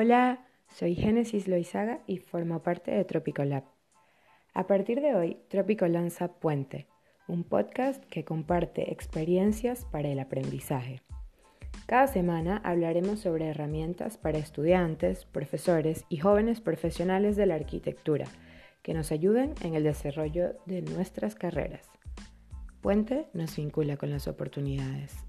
Hola, soy Génesis Loizaga y formo parte de Tropico Lab. A partir de hoy, Trópico lanza Puente, un podcast que comparte experiencias para el aprendizaje. Cada semana hablaremos sobre herramientas para estudiantes, profesores y jóvenes profesionales de la arquitectura que nos ayuden en el desarrollo de nuestras carreras. Puente nos vincula con las oportunidades.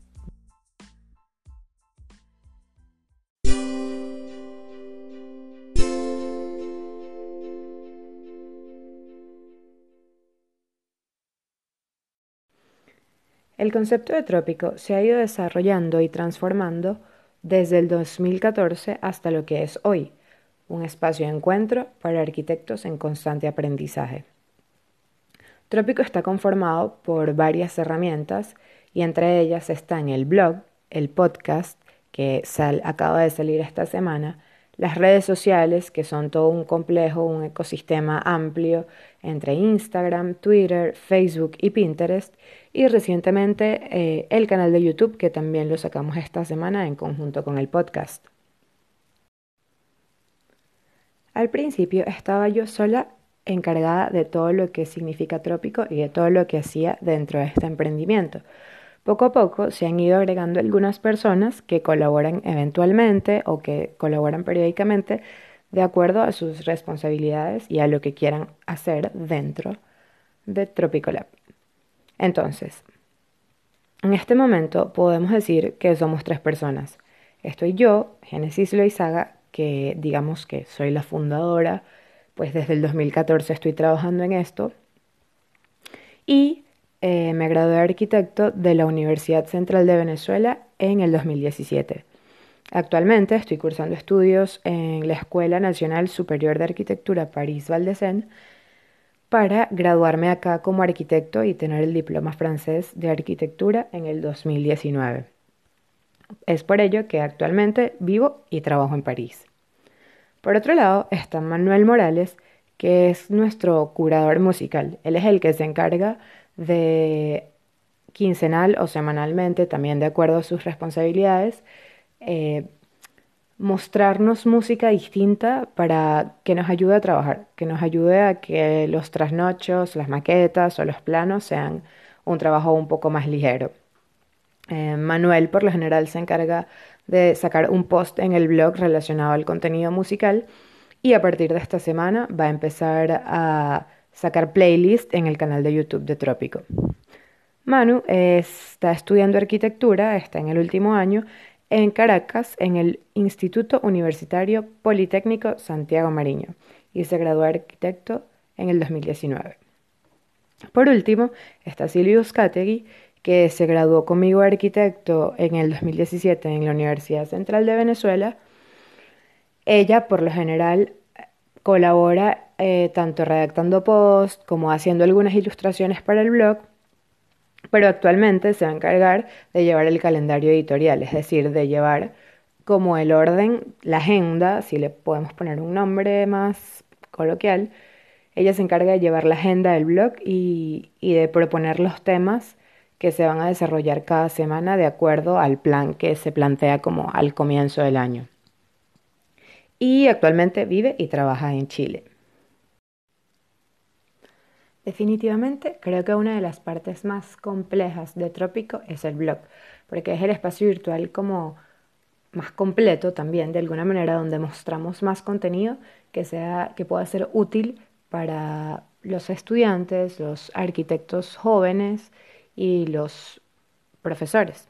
El concepto de trópico se ha ido desarrollando y transformando desde el 2014 hasta lo que es hoy, un espacio de encuentro para arquitectos en constante aprendizaje. Trópico está conformado por varias herramientas y entre ellas están el blog, el podcast, que acaba de salir esta semana, las redes sociales, que son todo un complejo, un ecosistema amplio entre Instagram, Twitter, Facebook y Pinterest, y recientemente eh, el canal de YouTube, que también lo sacamos esta semana en conjunto con el podcast. Al principio estaba yo sola encargada de todo lo que significa trópico y de todo lo que hacía dentro de este emprendimiento. Poco a poco se han ido agregando algunas personas que colaboran eventualmente o que colaboran periódicamente de acuerdo a sus responsabilidades y a lo que quieran hacer dentro de Tropicolab. Entonces, en este momento podemos decir que somos tres personas. Estoy yo, Genesis Loizaga, que digamos que soy la fundadora, pues desde el 2014 estoy trabajando en esto. Y eh, me gradué de arquitecto de la Universidad Central de Venezuela en el 2017. Actualmente estoy cursando estudios en la Escuela Nacional Superior de Arquitectura París Valdecén para graduarme acá como arquitecto y tener el diploma francés de arquitectura en el 2019. Es por ello que actualmente vivo y trabajo en París. Por otro lado está Manuel Morales, que es nuestro curador musical. Él es el que se encarga de quincenal o semanalmente, también de acuerdo a sus responsabilidades, eh, mostrarnos música distinta para que nos ayude a trabajar, que nos ayude a que los trasnochos, las maquetas o los planos sean un trabajo un poco más ligero. Eh, Manuel por lo general se encarga de sacar un post en el blog relacionado al contenido musical y a partir de esta semana va a empezar a sacar playlist en el canal de YouTube de Trópico. Manu está estudiando arquitectura, está en el último año, en Caracas, en el Instituto Universitario Politécnico Santiago Mariño, y se graduó arquitecto en el 2019. Por último, está Silvius Categui, que se graduó conmigo arquitecto en el 2017 en la Universidad Central de Venezuela. Ella, por lo general, colabora eh, tanto redactando posts como haciendo algunas ilustraciones para el blog, pero actualmente se va a encargar de llevar el calendario editorial, es decir, de llevar como el orden, la agenda, si le podemos poner un nombre más coloquial, ella se encarga de llevar la agenda del blog y, y de proponer los temas que se van a desarrollar cada semana de acuerdo al plan que se plantea como al comienzo del año. Y actualmente vive y trabaja en Chile. Definitivamente creo que una de las partes más complejas de Trópico es el blog, porque es el espacio virtual como más completo también, de alguna manera, donde mostramos más contenido que, sea, que pueda ser útil para los estudiantes, los arquitectos jóvenes y los profesores.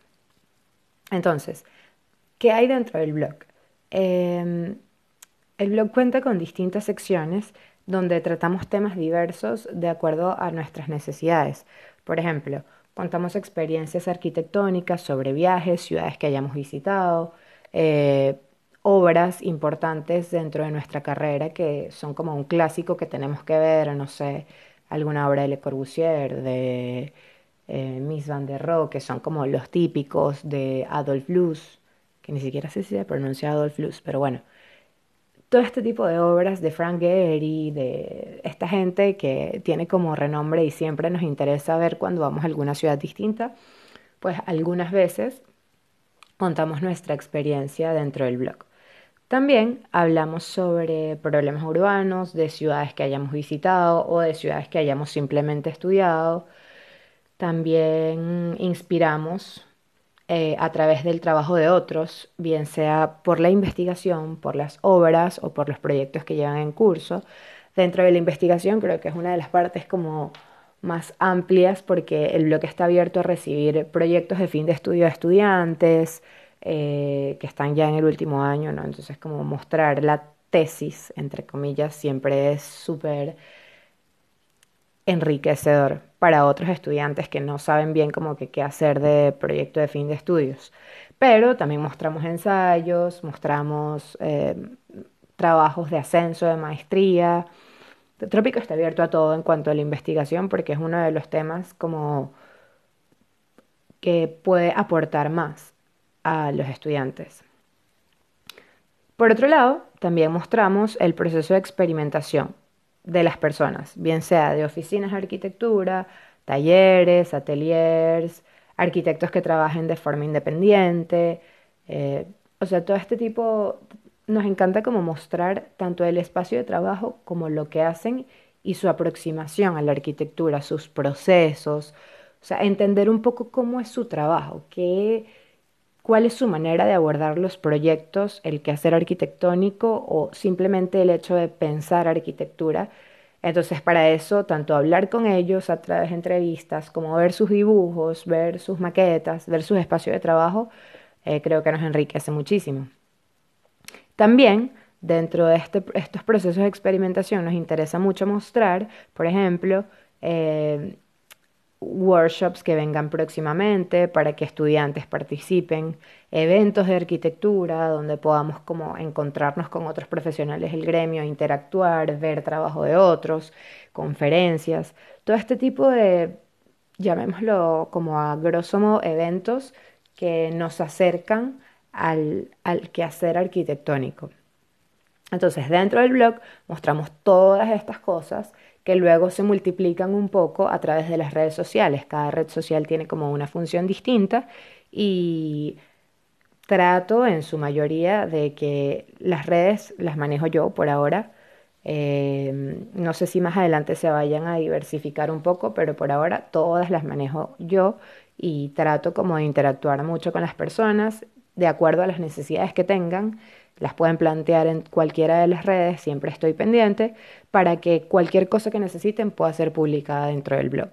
Entonces, ¿qué hay dentro del blog? Em, el blog cuenta con distintas secciones donde tratamos temas diversos de acuerdo a nuestras necesidades. Por ejemplo, contamos experiencias arquitectónicas sobre viajes, ciudades que hayamos visitado, eh, obras importantes dentro de nuestra carrera que son como un clásico que tenemos que ver, no sé, alguna obra de Le Corbusier, de eh, Miss Van der Rohe, que son como los típicos de Adolf Luz, que ni siquiera sé si se pronuncia Adolf Luz, pero bueno, todo este tipo de obras de Frank Gehry, de esta gente que tiene como renombre y siempre nos interesa ver cuando vamos a alguna ciudad distinta, pues algunas veces contamos nuestra experiencia dentro del blog. También hablamos sobre problemas urbanos de ciudades que hayamos visitado o de ciudades que hayamos simplemente estudiado. También inspiramos eh, a través del trabajo de otros, bien sea por la investigación, por las obras o por los proyectos que llevan en curso. Dentro de la investigación creo que es una de las partes como más amplias porque el bloque está abierto a recibir proyectos de fin de estudio de estudiantes eh, que están ya en el último año, ¿no? Entonces como mostrar la tesis, entre comillas, siempre es súper enriquecedor para otros estudiantes que no saben bien que qué hacer de proyecto de fin de estudios. Pero también mostramos ensayos, mostramos eh, trabajos de ascenso, de maestría. Trópico está abierto a todo en cuanto a la investigación porque es uno de los temas como que puede aportar más a los estudiantes. Por otro lado, también mostramos el proceso de experimentación, de las personas, bien sea de oficinas de arquitectura, talleres, ateliers, arquitectos que trabajen de forma independiente. Eh, o sea, todo este tipo nos encanta como mostrar tanto el espacio de trabajo como lo que hacen y su aproximación a la arquitectura, sus procesos, o sea, entender un poco cómo es su trabajo, qué, cuál es su manera de abordar los proyectos, el quehacer arquitectónico o simplemente el hecho de pensar arquitectura. Entonces, para eso, tanto hablar con ellos a través de entrevistas, como ver sus dibujos, ver sus maquetas, ver sus espacios de trabajo, eh, creo que nos enriquece muchísimo. También, dentro de este, estos procesos de experimentación, nos interesa mucho mostrar, por ejemplo, eh, workshops que vengan próximamente para que estudiantes participen, eventos de arquitectura donde podamos como encontrarnos con otros profesionales del gremio, interactuar, ver trabajo de otros, conferencias, todo este tipo de, llamémoslo como a grosso modo, eventos que nos acercan al, al quehacer arquitectónico. Entonces, dentro del blog mostramos todas estas cosas que luego se multiplican un poco a través de las redes sociales. Cada red social tiene como una función distinta y trato en su mayoría de que las redes las manejo yo por ahora. Eh, no sé si más adelante se vayan a diversificar un poco, pero por ahora todas las manejo yo y trato como de interactuar mucho con las personas de acuerdo a las necesidades que tengan las pueden plantear en cualquiera de las redes, siempre estoy pendiente, para que cualquier cosa que necesiten pueda ser publicada dentro del blog.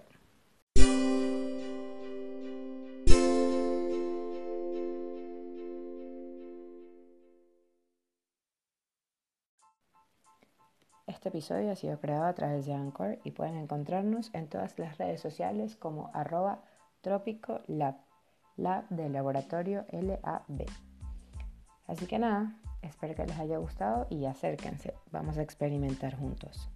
Este episodio ha sido creado a través de Anchor y pueden encontrarnos en todas las redes sociales como arroba trópico lab, lab de laboratorio LAB. Así que nada, Espero que les haya gustado y acérquense, vamos a experimentar juntos.